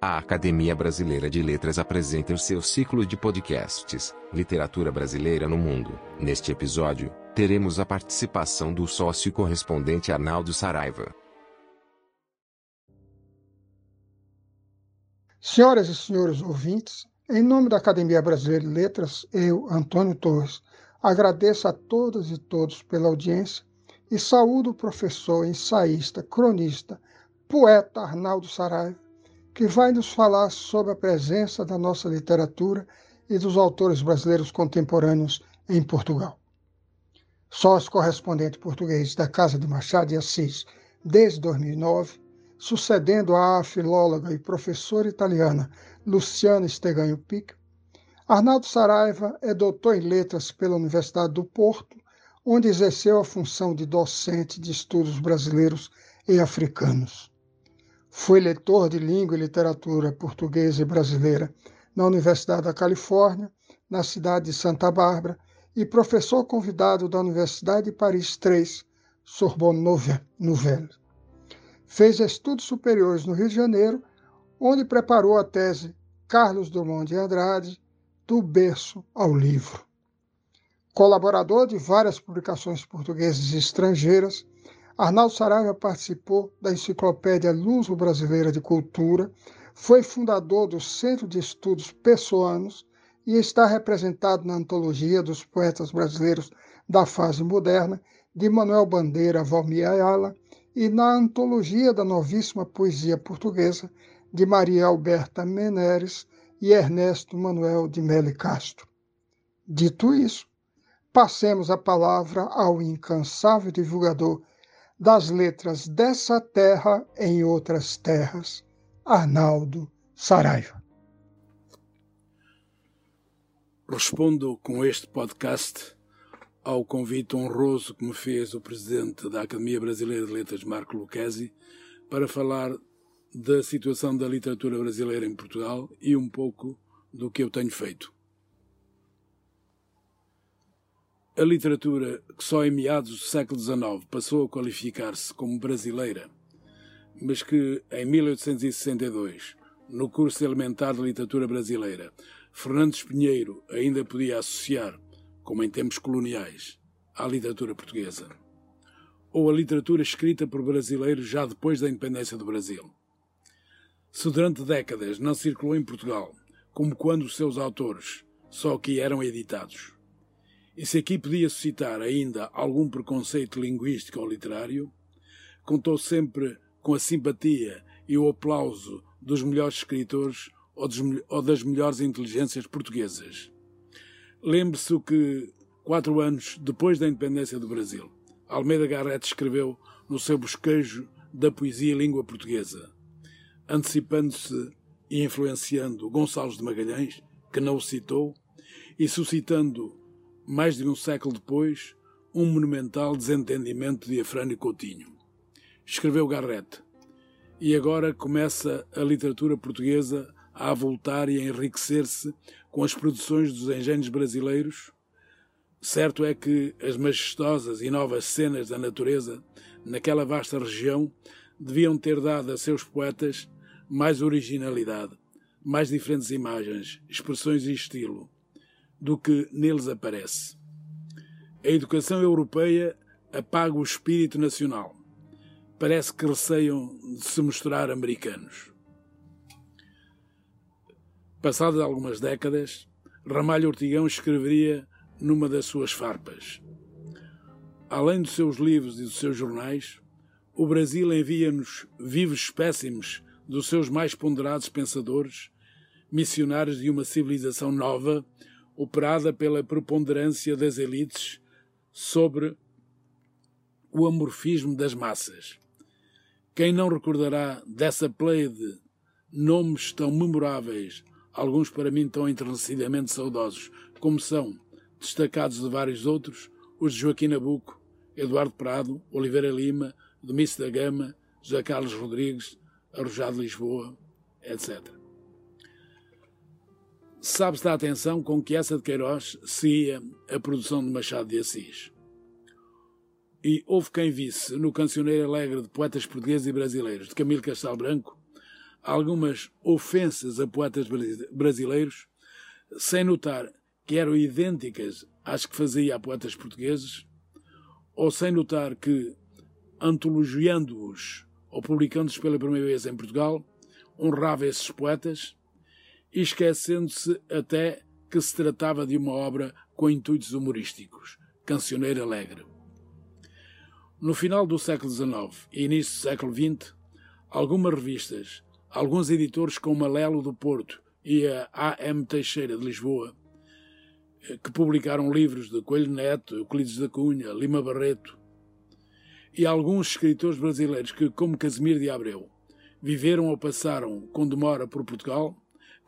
A Academia Brasileira de Letras apresenta o seu ciclo de podcasts Literatura Brasileira no Mundo. Neste episódio, teremos a participação do sócio correspondente Arnaldo Saraiva. Senhoras e senhores ouvintes, em nome da Academia Brasileira de Letras, eu, Antônio Torres, agradeço a todas e todos pela audiência e saúdo o professor, ensaísta, cronista, poeta Arnaldo Saraiva que vai nos falar sobre a presença da nossa literatura e dos autores brasileiros contemporâneos em Portugal. Sócio correspondente português da Casa de Machado de Assis desde 2009, sucedendo à filóloga e professora italiana Luciana Steganho Pic, Arnaldo Saraiva é doutor em letras pela Universidade do Porto, onde exerceu a função de docente de estudos brasileiros e africanos. Foi leitor de língua e literatura portuguesa e brasileira na Universidade da Califórnia, na cidade de Santa Bárbara, e professor convidado da Universidade de Paris III, Sorbonne Nouvelle. Fez estudos superiores no Rio de Janeiro, onde preparou a tese Carlos Drummond de Andrade, do berço ao livro. Colaborador de várias publicações portuguesas e estrangeiras, Arnaldo Saraiva participou da Enciclopédia Luso-Brasileira de Cultura, foi fundador do Centro de Estudos Pessoanos e está representado na antologia dos poetas brasileiros da fase moderna, de Manuel Bandeira Valmir Ayala, e na antologia da novíssima poesia portuguesa, de Maria Alberta Meneres e Ernesto Manuel de Melo Castro. Dito isso, passemos a palavra ao incansável divulgador das letras dessa terra em outras terras, Arnaldo Saraiva. Respondo com este podcast ao convite honroso que me fez o presidente da Academia Brasileira de Letras, Marco Lucchesi, para falar da situação da literatura brasileira em Portugal e um pouco do que eu tenho feito. A literatura, que só em meados do século XIX passou a qualificar-se como brasileira, mas que em 1862, no curso elementar de literatura brasileira, Fernandes Pinheiro ainda podia associar, como em tempos coloniais, à literatura portuguesa, ou a literatura escrita por brasileiros já depois da independência do Brasil. Se durante décadas não circulou em Portugal, como quando os seus autores só aqui eram editados, e se aqui podia suscitar ainda algum preconceito linguístico ou literário, contou sempre com a simpatia e o aplauso dos melhores escritores ou, dos, ou das melhores inteligências portuguesas. Lembre-se o que, quatro anos depois da independência do Brasil, Almeida Garrett escreveu no seu bosquejo da poesia língua portuguesa, antecipando-se e influenciando Gonçalves de Magalhães, que não o citou, e suscitando mais de um século depois, um monumental desentendimento de Afrânio Coutinho. Escreveu Garrett. E agora começa a literatura portuguesa a voltar e a enriquecer-se com as produções dos engenhos brasileiros. Certo é que as majestosas e novas cenas da natureza naquela vasta região deviam ter dado a seus poetas mais originalidade, mais diferentes imagens, expressões e estilo do que neles aparece. A educação europeia apaga o espírito nacional. Parece que receiam de se mostrar americanos. Passadas algumas décadas, Ramalho Ortigão escreveria numa das suas farpas. Além dos seus livros e dos seus jornais, o Brasil envia-nos vivos espécimes dos seus mais ponderados pensadores, missionários de uma civilização nova operada pela preponderância das elites sobre o amorfismo das massas. Quem não recordará dessa pleia de nomes tão memoráveis, alguns para mim tão enternecidamente saudosos, como são, destacados de vários outros, os de Joaquim Nabuco, Eduardo Prado, Oliveira Lima, Domício da Gama, José Carlos Rodrigues, Arrojado Lisboa, etc sabe-se da atenção com que essa de Queiroz seguia a produção de Machado de Assis. E houve quem visse no Cancioneiro Alegre de Poetas Portugueses e Brasileiros de Camilo Castelo Branco algumas ofensas a poetas brasileiros, sem notar que eram idênticas às que fazia a poetas portugueses, ou sem notar que, antologiando-os ou publicando-os pela primeira vez em Portugal, honrava esses poetas, esquecendo-se até que se tratava de uma obra com intuitos humorísticos, cancioneiro alegre. No final do século XIX e início do século XX, algumas revistas, alguns editores como a Lelo do Porto e a A.M. Teixeira de Lisboa, eh, que publicaram livros de Coelho Neto, Euclides da Cunha, Lima Barreto, e alguns escritores brasileiros que, como Casimiro de Abreu, viveram ou passaram com demora por Portugal,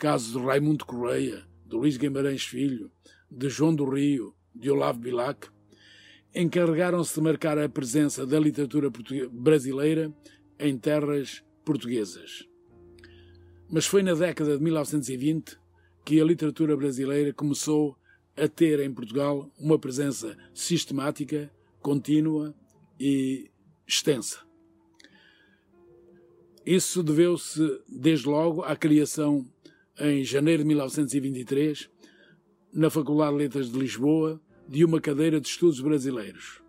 casos de Raimundo Correia, de Luís Guimarães Filho, de João do Rio, de Olavo Bilac, encarregaram-se de marcar a presença da literatura brasileira em terras portuguesas. Mas foi na década de 1920 que a literatura brasileira começou a ter em Portugal uma presença sistemática, contínua e extensa. Isso deveu-se, desde logo, à criação, em janeiro de 1923, na Faculdade de Letras de Lisboa, de uma cadeira de estudos brasileiros,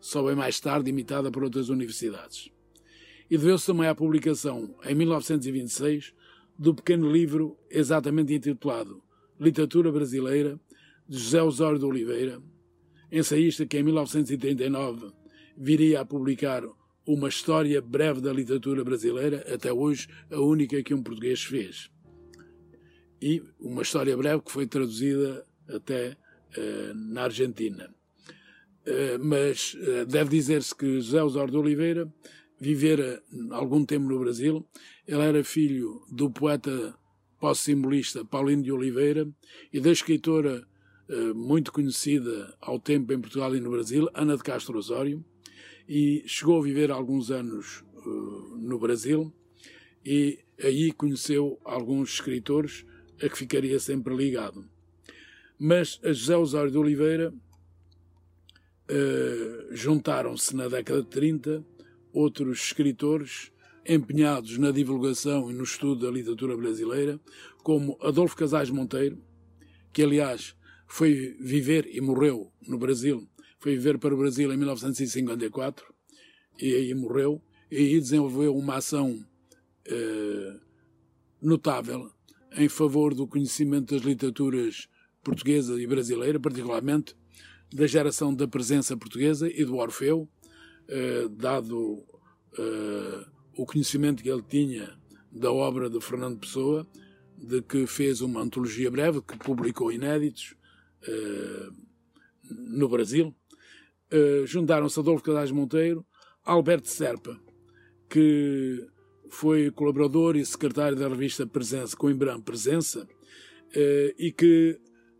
só bem mais tarde imitada por outras universidades. E deveu-se também à publicação, em 1926, do pequeno livro exatamente intitulado Literatura Brasileira, de José Osório de Oliveira, ensaísta que em 1939 viria a publicar uma história breve da literatura brasileira, até hoje a única que um português fez. E uma história breve que foi traduzida até eh, na Argentina. Eh, mas eh, deve dizer-se que José Osório de Oliveira vivera algum tempo no Brasil. Ele era filho do poeta pós-simbolista Paulino de Oliveira e da escritora muito conhecida ao tempo em Portugal e no Brasil, Ana de Castro Osório, e chegou a viver alguns anos no Brasil e aí conheceu alguns escritores a que ficaria sempre ligado. Mas a José Osório de Oliveira uh, juntaram-se na década de 30 outros escritores empenhados na divulgação e no estudo da literatura brasileira, como Adolfo Casais Monteiro, que aliás foi viver e morreu no Brasil, foi viver para o Brasil em 1954 e aí morreu, e aí desenvolveu uma ação uh, notável em favor do conhecimento das literaturas portuguesa e brasileira, particularmente da geração da presença portuguesa e do Orfeu, eh, dado eh, o conhecimento que ele tinha da obra de Fernando Pessoa, de que fez uma antologia breve, que publicou inéditos eh, no Brasil. Eh, Juntaram-se Adolfo Cadais Monteiro, Alberto Serpa, que foi colaborador e secretário da revista Presença, Coimbra Presença, eh, e que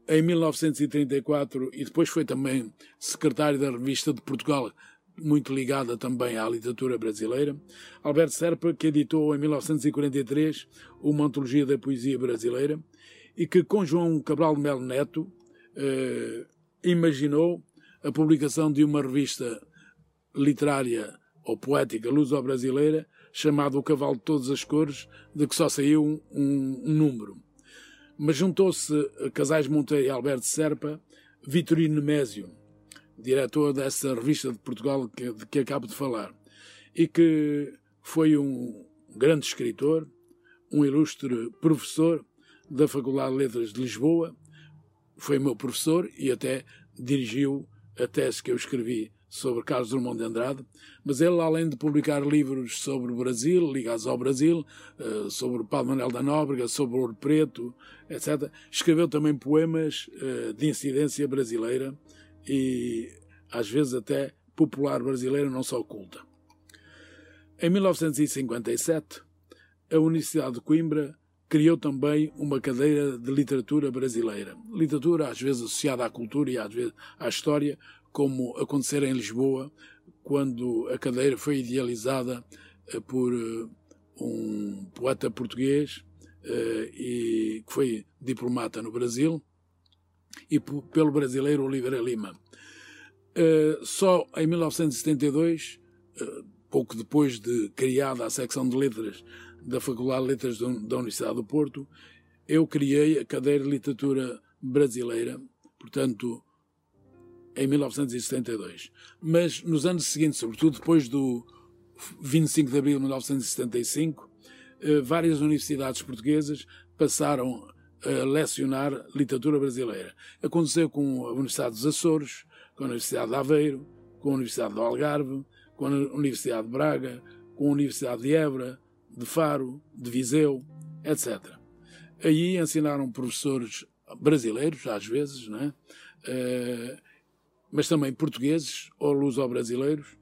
em 1934 e depois foi também secretário da revista de Portugal, muito ligada também à literatura brasileira. Alberto Serpa, que editou em 1943 uma antologia da poesia brasileira e que com João Cabral de Melo Neto eh, imaginou a publicação de uma revista literária ou poética luso-brasileira chamada O Cavalo de Todas as Cores, de que só saiu um, um número. Mas juntou-se Casais Monteiro e Alberto Serpa, Vitorino Nemésio, diretor dessa revista de Portugal que, de que acabo de falar, e que foi um grande escritor, um ilustre professor da Faculdade de Letras de Lisboa, foi meu professor e até dirigiu a tese que eu escrevi sobre Carlos Drummond de Andrade, mas ele, além de publicar livros sobre o Brasil, ligados ao Brasil, eh, sobre Paulo Manuel da Nóbrega, sobre o Ouro Preto, etc., escreveu também poemas eh, de incidência brasileira e, às vezes, até popular brasileira, não só culta. Em 1957, a Universidade de Coimbra criou também uma cadeira de literatura brasileira. Literatura, às vezes associada à cultura e às vezes à história, como aconteceu em Lisboa, quando a cadeira foi idealizada eh, por eh, um poeta português eh, e que foi diplomata no Brasil e pelo brasileiro Oliveira Lima. Só em 1972, pouco depois de criada a secção de letras da Faculdade de Letras da Universidade do Porto, eu criei a cadeira de literatura brasileira, portanto, em 1972. Mas nos anos seguintes, sobretudo depois do 25 de abril de 1975, eh, várias universidades portuguesas passaram a lecionar literatura brasileira. Aconteceu com a Universidade dos Açores, com a Universidade de Aveiro, com a Universidade do Algarve, com a Universidade de Braga, com a Universidade de Évora, de Faro, de Viseu, etc. Aí ensinaram professores brasileiros, às vezes, né? Mas também portugueses ou luso-brasileiros.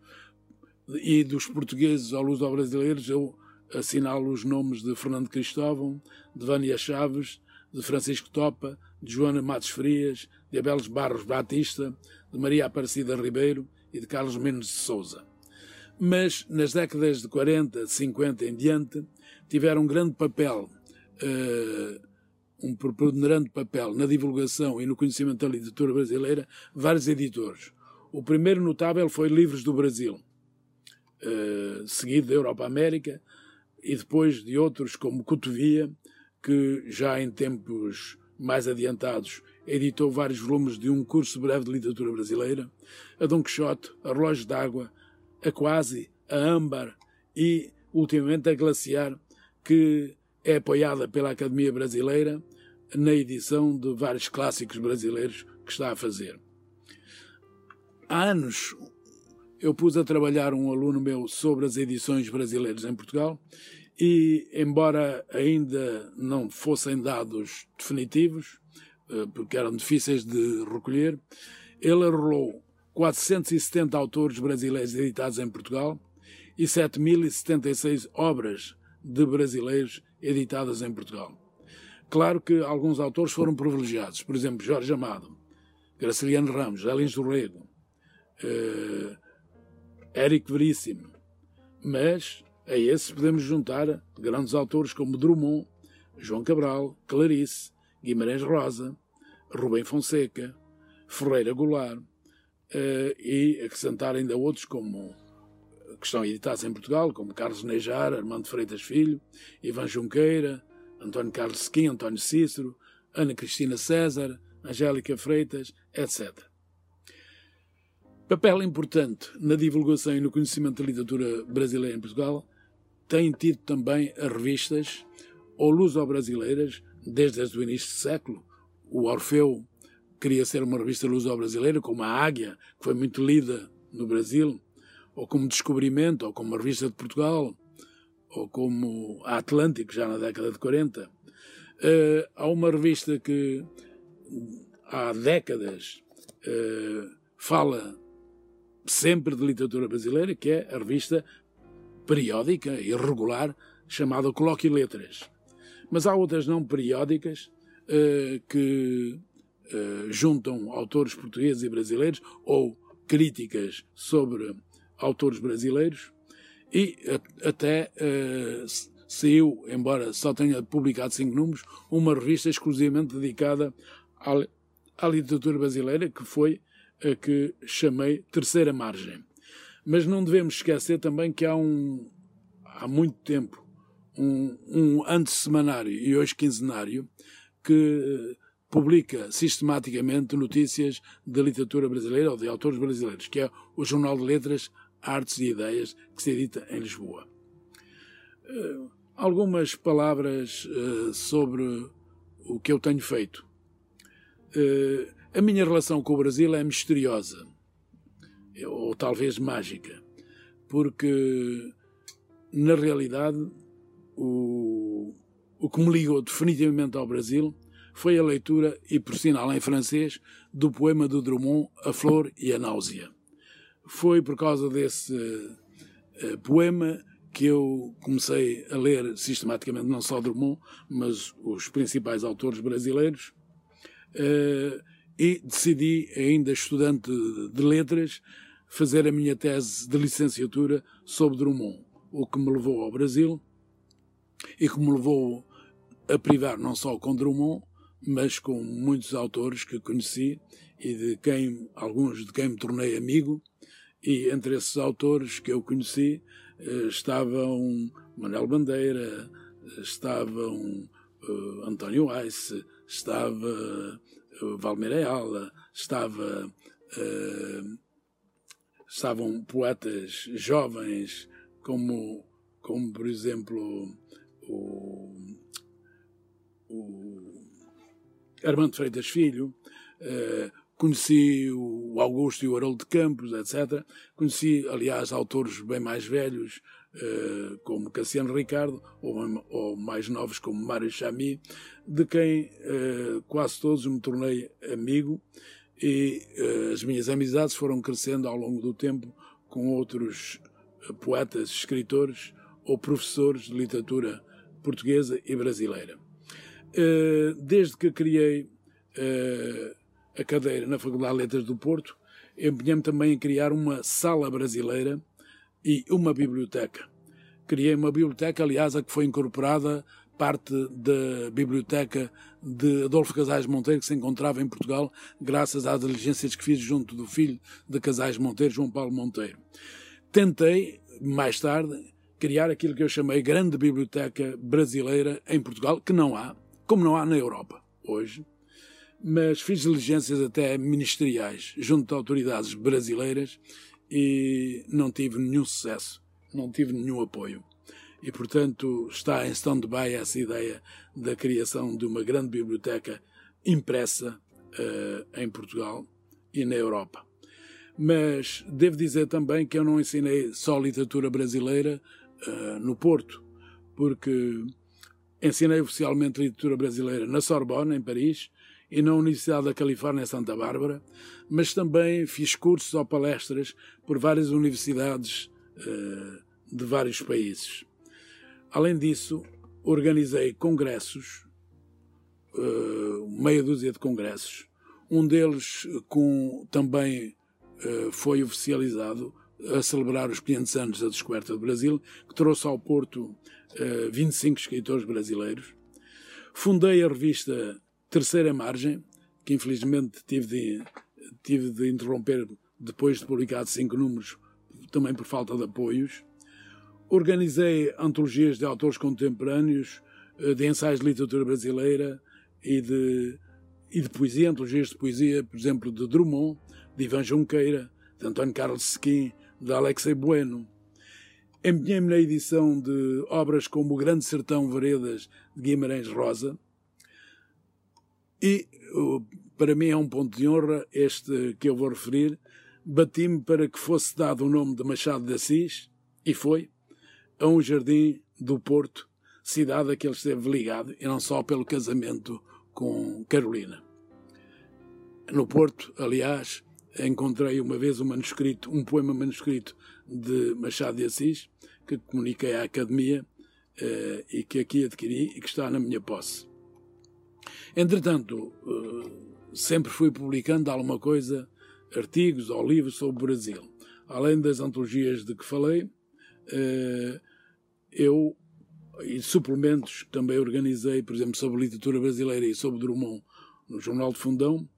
E dos portugueses ou luso-brasileiros eu assinalo os nomes de Fernando Cristóvão, de Vânia Chaves, de Francisco Topa, de Joana Matos Frias, de Abeles Barros Batista, de Maria Aparecida Ribeiro e de Carlos Menos de Souza mas nas décadas de 40, 50 em diante, tiveram um grande papel, uh, um preponderante papel na divulgação e no conhecimento da literatura brasileira, vários editores. O primeiro notável foi Livros do Brasil, uh, seguido da Europa América, e depois de outros como Cotovia, que já em tempos mais adiantados editou vários volumes de um curso breve de literatura brasileira, a Dom Quixote, a Relógio d'Água, a Quase, a Âmbar e, ultimamente, a Glaciar, que é apoiada pela Academia Brasileira na edição de vários clássicos brasileiros que está a fazer. Há anos eu pus a trabalhar um aluno meu sobre as edições brasileiras em Portugal e, embora ainda não fossem dados definitivos, eh, porque eram difíceis de recolher, ele arrolou 470 autores brasileiros editados em Portugal e 7.076 obras de brasileiros editadas em Portugal. Claro que alguns autores foram privilegiados, por exemplo, Jorge Amado, Graciliano Ramos, Elins do Rego, uh, Érico Veríssimo, mas a esses podemos juntar grandes autores como Drummond, João Cabral, Clarice, Guimarães Rosa, Rubem Fonseca, Ferreira Goulart, uh, e acrescentar ainda outros como que estão editados em Portugal, como Carlos Nejar, Armando Freitas Filho, Ivan Junqueira, António Carlos Sequim, António Cícero, Ana Cristina César, Angélica Freitas, etc. Papel importante na divulgação e no conhecimento da literatura brasileira em Portugal têm tido também as revistas ou luso-brasileiras, desde o início do século, o Orfeu queria ser uma revista luso-brasileira, como a Águia, que foi muito lida no Brasil, ou como Descobrimento, ou como a Revista de Portugal, ou como a Atlântico, já na década de 40. Uh, eh, há uma revista que há décadas uh, fala sempre de literatura brasileira, que é a revista periódica e regular chamada Colóquio Letras. Mas há outras não periódicas uh, que juntam autores portugueses e brasileiros ou críticas sobre autores brasileiros e até uh, saiu, embora só tenha publicado cinco números, uma revista exclusivamente dedicada à, à literatura brasileira, que foi a que chamei Terceira Margem. Mas não devemos esquecer também que há um há muito tempo um, um antessemanário e hoje quinzenário que publica sistematicamente notícias da literatura brasileira ou de autores brasileiros, que é o Jornal de Letras, Artes e Ideias, que se edita em Lisboa. Uh, algumas palavras uh, sobre o que eu tenho feito. Uh, a minha relação com o Brasil é misteriosa, ou talvez mágica, porque, na realidade, o, o que me ligou definitivamente ao Brasil foi a leitura, e por sinal em francês, do poema do Drummond, A Flor e a Náusea. Foi por causa desse uh, poema que eu comecei a ler sistematicamente não só Drummond, mas os principais autores brasileiros, uh, e decidi, ainda estudante de letras, fazer a minha tese de licenciatura sobre Drummond, o que me levou ao Brasil e que me levou a privar não só com Drummond, mas com muitos autores que conheci e de quem, alguns de quem me tornei amigo, e entre esses autores que eu conheci, estavam Manuel Bandeira, estavam uh, António Weiss, estava Valmir Ayala, estava, estavam poetas jovens como, como por exemplo, o, o Armando Freitas Filho, conheci o Augusto e o Haroldo de Campos, etc. Conheci, aliás, autores bem mais velhos, uh, como Cassiano Ricardo, ou, ou, mais novos, como Mário Chami, de quem uh, quase todos me tornei amigo e uh, as minhas amizades foram crescendo ao longo do tempo com outros poetas, escritores ou professores de literatura portuguesa e brasileira. desde que criei a cadeira na Faculdade de Letras do Porto, empenhei-me também em criar uma sala brasileira e uma biblioteca. Criei uma biblioteca, aliás, a que foi incorporada parte da biblioteca de Adolfo Casais Monteiro, que se encontrava em Portugal, graças às diligências que fiz junto do filho de Casais Monteiro, João Paulo Monteiro. Tentei, mais tarde, criar aquilo que eu chamei Grande Biblioteca Brasileira em Portugal, que não há, como não há na Europa hoje mas fiz diligências até ministeriais junto a autoridades brasileiras e não tive nenhum sucesso, não tive nenhum apoio. E, portanto, está em stand-by essa ideia da criação de uma grande biblioteca impressa uh, em Portugal e na Europa. Mas devo dizer também que eu não ensinei só literatura brasileira uh, no Porto, porque ensinei oficialmente literatura brasileira na Sorbonne, em Paris, e na Universidade da Califórnia Santa Bárbara, mas também fiz cursos ou palestras por várias universidades uh, de vários países. Além disso, organizei congressos, uh, meia dúzia de congressos. Um deles com, também uh, foi oficializado a celebrar os 500 anos da descoberta do Brasil, que trouxe ao Porto 25 escritores brasileiros. Fundei a revista terceira margem, que infelizmente tive de, tive de interromper depois de publicado cinco números, também por falta de apoios. Organizei antologias de autores contemporâneos, eh, de ensaios de literatura brasileira e de, e de poesia, antologias de poesia, por exemplo, de Drummond, de Ivan Junqueira, de António Carlos Sequim, de Alexei Bueno. Empenhei-me na edição de obras como O Grande Sertão Veredas, de Guimarães Rosa, e para mim é um ponto de honra este que eu vou referir. Bati-me para que fosse dado o nome de Machado de Assis, e foi, a um jardim do Porto, cidade a que ele esteve ligado, e não só pelo casamento com Carolina. No Porto, aliás, encontrei uma vez um manuscrito, um poema manuscrito de Machado de Assis, que comuniquei à Academia eh, e que aqui adquiri e que está na minha posse. Entretanto, eh, sempre fui publicando alguma coisa, artigos ou livros sobre o Brasil. Além das antologias de que falei, eh, eu e suplementos que também organizei, por exemplo, sobre literatura brasileira e sobre Drummond no Jornal de Fundão.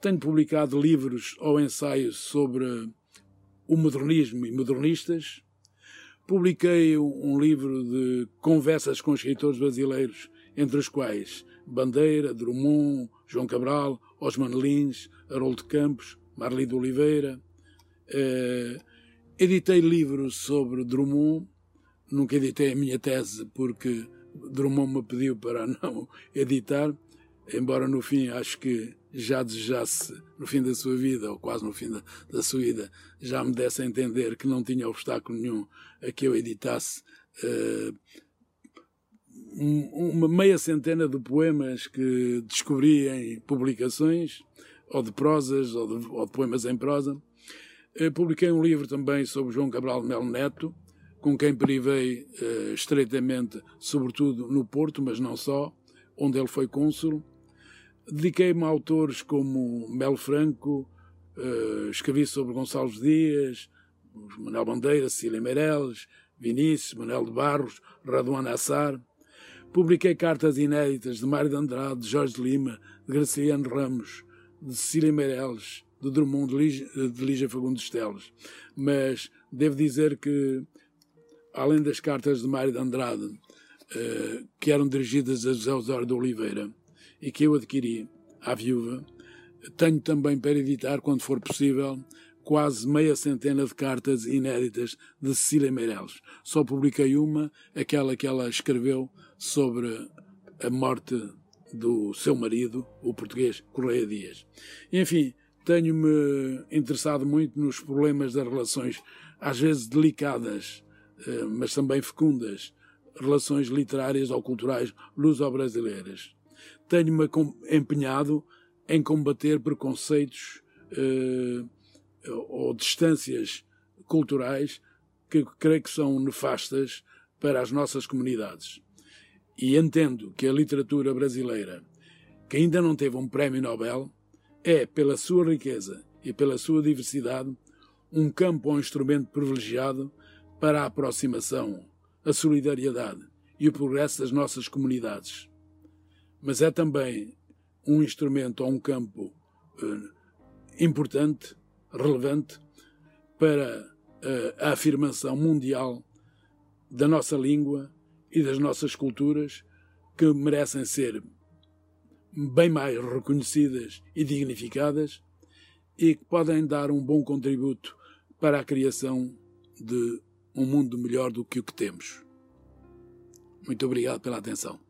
Tenho publicado livros ou ensaios sobre o modernismo e modernistas. Publiquei um livro de conversas com escritores brasileiros, entre os quais Bandeira, Drummond, João Cabral, Osman Lins, Haroldo Campos, Marli de Oliveira. Uh, editei livros sobre Drummond, nunca editei a minha tese porque Drummond me pediu para não editar, embora no fim acho que já desejasse, no fim da sua vida, ou quase no fim da, da sua vida, já me desse a entender que não tinha obstáculo nenhum a que eu editasse. Uh, uma meia centena de poemas que descobri em publicações, ou de prosas, ou de, ou de poemas em prosa. Eu publiquei um livro também sobre João Cabral Melo Neto, com quem privei uh, estreitamente, sobretudo no Porto, mas não só, onde ele foi cônsul. Dediquei-me a autores como Melo Franco, uh, escrevi sobre Gonçalves Dias, Manuel Bandeira, Cecília Meirelles, Vinícius, Manuel de Barros, Raduan Assar. Publiquei cartas inéditas de Mário de Andrade, de Jorge Lima, de Graciliano Ramos, de Cecília Meirelles, de Drummond, de Lígia, de Lígia Fagundes Teles. Mas devo dizer que além das cartas de Mário de Andrade, uh, que eram dirigidas a José Osório de Oliveira e que eu adquiri à viúva, tenho também para editar, quando for possível, quase meia centena de cartas inéditas de Cecília Meireles. Só publiquei uma, aquela que ela escreveu sobre a morte do seu marido, o português Correia Dias. Enfim, tenho-me interessado muito nos problemas das relações, às vezes delicadas, eh, mas também fecundas, relações literárias ou culturais luso-brasileiras. Tenho-me empenhado em combater preconceitos eh, ou distâncias culturais que creio que são nefastas para as nossas comunidades. E entendo que a literatura brasileira, que ainda não teve um prémio Nobel, é, pela sua riqueza e pela sua diversidade, um campo ou um instrumento privilegiado para a aproximação, a solidariedade e o progresso das nossas comunidades. Mas é também um instrumento ou um campo uh, importante, relevante, para uh, a afirmação mundial da nossa língua e das nossas culturas que merecem ser bem mais reconhecidas e dignificadas e que podem dar um bom contributo para a criação de um mundo melhor do que o que temos. Muito obrigado pela atenção.